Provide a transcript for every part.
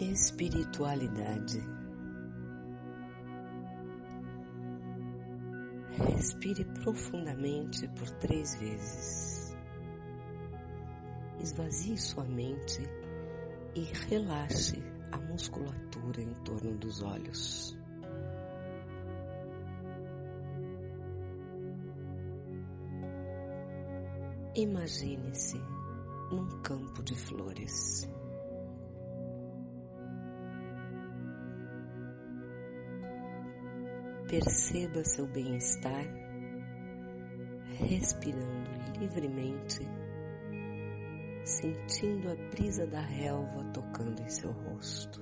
espiritualidade. Respire profundamente por três vezes. Esvazie sua mente e relaxe a musculatura em torno dos olhos. Imagine-se num campo de flores. Perceba seu bem-estar, respirando livremente, sentindo a brisa da relva tocando em seu rosto.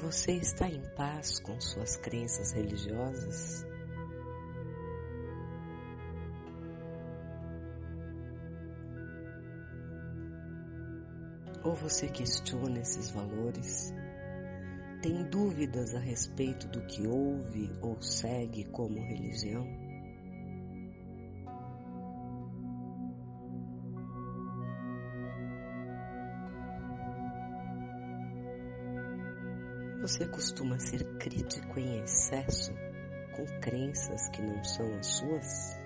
Você está em paz com suas crenças religiosas? Ou você questiona esses valores? Tem dúvidas a respeito do que ouve ou segue como religião? Você costuma ser crítico em excesso com crenças que não são as suas?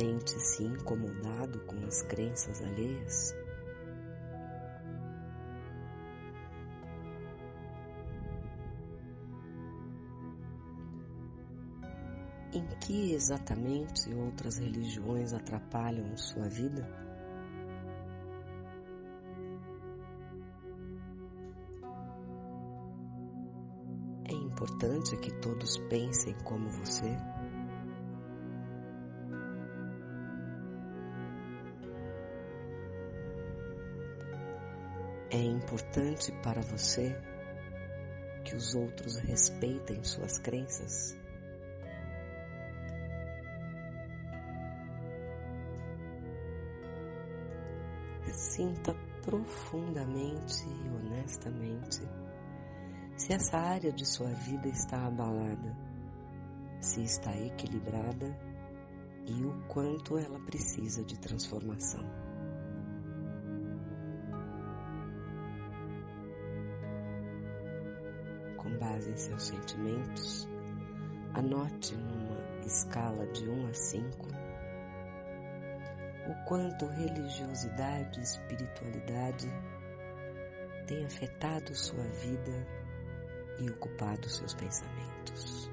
Sente-se incomodado com as crenças alheias? Em que exatamente outras religiões atrapalham sua vida? É importante que todos pensem como você? É importante para você que os outros respeitem suas crenças? Sinta profundamente e honestamente se essa área de sua vida está abalada, se está equilibrada e o quanto ela precisa de transformação. Com base em seus sentimentos, anote numa escala de 1 a 5 o quanto religiosidade e espiritualidade têm afetado sua vida e ocupado seus pensamentos.